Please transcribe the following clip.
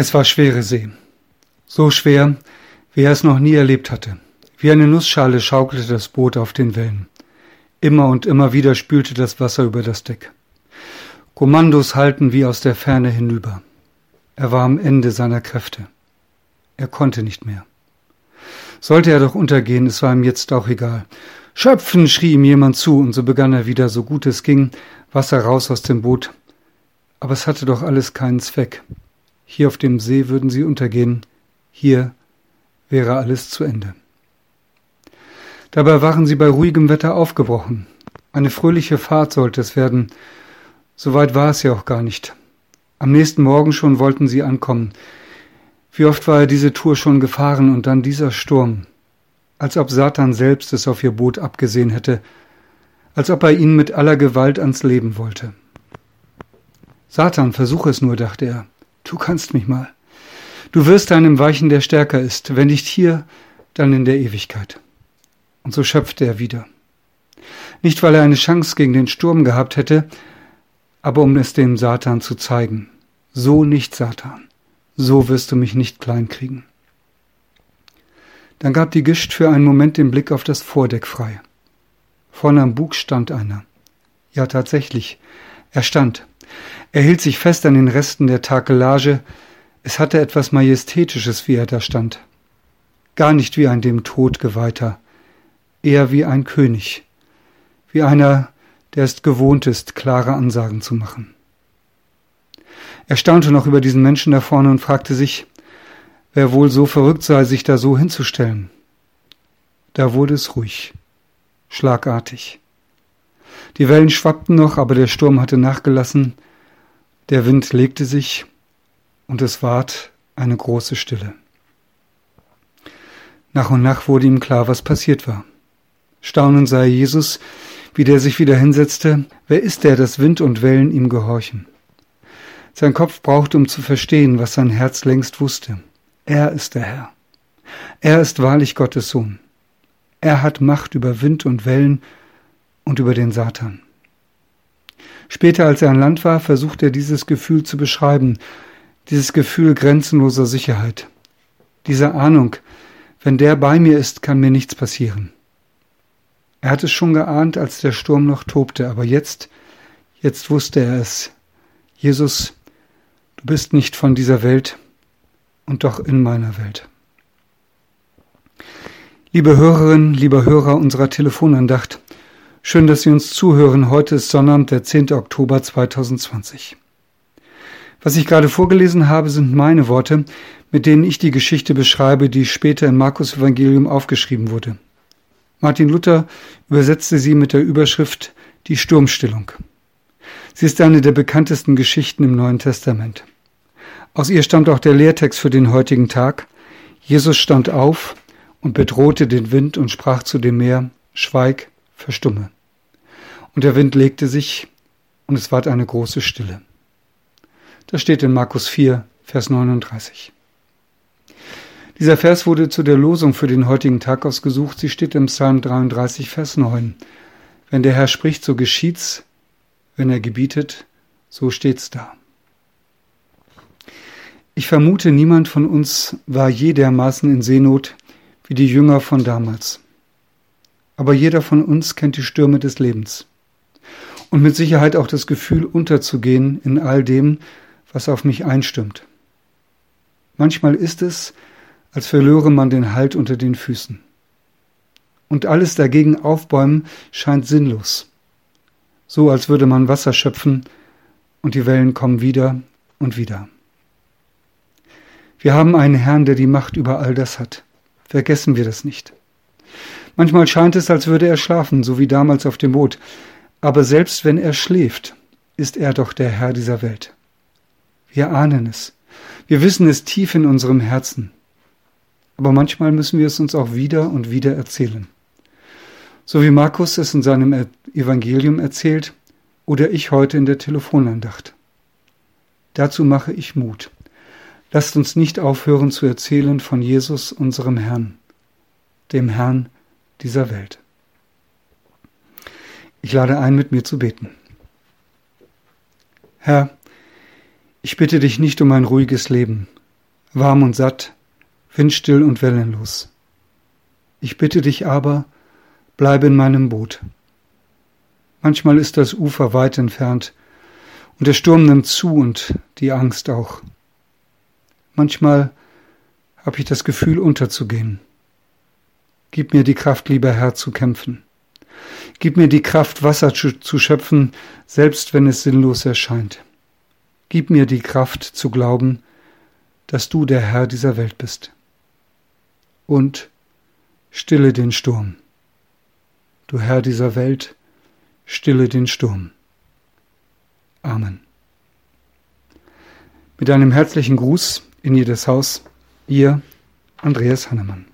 Es war schwere See. So schwer, wie er es noch nie erlebt hatte. Wie eine Nussschale schaukelte das Boot auf den Wellen. Immer und immer wieder spülte das Wasser über das Deck. Kommandos halten wie aus der Ferne hinüber. Er war am Ende seiner Kräfte. Er konnte nicht mehr. Sollte er doch untergehen, es war ihm jetzt auch egal. Schöpfen, schrie ihm jemand zu, und so begann er wieder, so gut es ging, Wasser raus aus dem Boot. Aber es hatte doch alles keinen Zweck. Hier auf dem See würden sie untergehen, hier wäre alles zu Ende. Dabei waren sie bei ruhigem Wetter aufgebrochen. Eine fröhliche Fahrt sollte es werden. So weit war es ja auch gar nicht. Am nächsten Morgen schon wollten sie ankommen. Wie oft war er diese Tour schon gefahren und dann dieser Sturm, als ob Satan selbst es auf ihr Boot abgesehen hätte, als ob er ihnen mit aller Gewalt ans Leben wollte. Satan, versuche es nur, dachte er. Du kannst mich mal. Du wirst einem weichen, der stärker ist, wenn nicht hier, dann in der Ewigkeit. Und so schöpfte er wieder. Nicht, weil er eine Chance gegen den Sturm gehabt hätte, aber um es dem Satan zu zeigen. So nicht, Satan so wirst du mich nicht kleinkriegen. Dann gab die Gischt für einen Moment den Blick auf das Vordeck frei. Vorne am Bug stand einer. Ja, tatsächlich, er stand. Er hielt sich fest an den Resten der Takelage. Es hatte etwas Majestätisches, wie er da stand. Gar nicht wie ein dem Tod geweihter, eher wie ein König, wie einer, der es gewohnt ist, klare Ansagen zu machen. Er staunte noch über diesen Menschen da vorne und fragte sich, wer wohl so verrückt sei, sich da so hinzustellen. Da wurde es ruhig, schlagartig. Die Wellen schwappten noch, aber der Sturm hatte nachgelassen, der Wind legte sich, und es ward eine große Stille. Nach und nach wurde ihm klar, was passiert war. Staunend sah Jesus, wie der sich wieder hinsetzte. Wer ist der, dass Wind und Wellen ihm gehorchen? Sein Kopf brauchte, um zu verstehen, was sein Herz längst wusste. Er ist der Herr. Er ist wahrlich Gottes Sohn. Er hat Macht über Wind und Wellen und über den Satan. Später, als er an Land war, versuchte er dieses Gefühl zu beschreiben, dieses Gefühl grenzenloser Sicherheit, diese Ahnung, wenn der bei mir ist, kann mir nichts passieren. Er hat es schon geahnt, als der Sturm noch tobte, aber jetzt, jetzt wusste er es. Jesus, Du bist nicht von dieser Welt und doch in meiner Welt. Liebe Hörerinnen, lieber Hörer unserer Telefonandacht, schön, dass Sie uns zuhören. Heute ist Sonnabend, der 10. Oktober 2020. Was ich gerade vorgelesen habe, sind meine Worte, mit denen ich die Geschichte beschreibe, die später im Markus Evangelium aufgeschrieben wurde. Martin Luther übersetzte sie mit der Überschrift Die Sturmstillung. Sie ist eine der bekanntesten Geschichten im Neuen Testament. Aus ihr stammt auch der Lehrtext für den heutigen Tag. Jesus stand auf und bedrohte den Wind und sprach zu dem Meer, Schweig, verstumme. Und der Wind legte sich, und es ward eine große Stille. Das steht in Markus 4, Vers 39. Dieser Vers wurde zu der Losung für den heutigen Tag ausgesucht. Sie steht im Psalm 33, Vers 9. Wenn der Herr spricht, so geschieht's. Wenn er gebietet, so steht's da. Ich vermute, niemand von uns war je dermaßen in Seenot wie die Jünger von damals. Aber jeder von uns kennt die Stürme des Lebens. Und mit Sicherheit auch das Gefühl, unterzugehen in all dem, was auf mich einstimmt. Manchmal ist es, als verlöre man den Halt unter den Füßen. Und alles dagegen aufbäumen scheint sinnlos. So als würde man Wasser schöpfen und die Wellen kommen wieder und wieder. Wir haben einen Herrn, der die Macht über all das hat. Vergessen wir das nicht. Manchmal scheint es, als würde er schlafen, so wie damals auf dem Boot. Aber selbst wenn er schläft, ist er doch der Herr dieser Welt. Wir ahnen es. Wir wissen es tief in unserem Herzen. Aber manchmal müssen wir es uns auch wieder und wieder erzählen. So wie Markus es in seinem Evangelium erzählt oder ich heute in der Telefonandacht. Dazu mache ich Mut. Lasst uns nicht aufhören zu erzählen von Jesus, unserem Herrn, dem Herrn dieser Welt. Ich lade ein, mit mir zu beten. Herr, ich bitte dich nicht um ein ruhiges Leben, warm und satt, windstill und wellenlos. Ich bitte dich aber, bleibe in meinem Boot. Manchmal ist das Ufer weit entfernt und der Sturm nimmt zu und die Angst auch. Manchmal habe ich das Gefühl, unterzugehen. Gib mir die Kraft, lieber Herr, zu kämpfen. Gib mir die Kraft, Wasser zu schöpfen, selbst wenn es sinnlos erscheint. Gib mir die Kraft zu glauben, dass du der Herr dieser Welt bist. Und stille den Sturm. Du Herr dieser Welt, stille den Sturm. Amen. Mit einem herzlichen Gruß in jedes Haus, ihr Andreas Hannemann.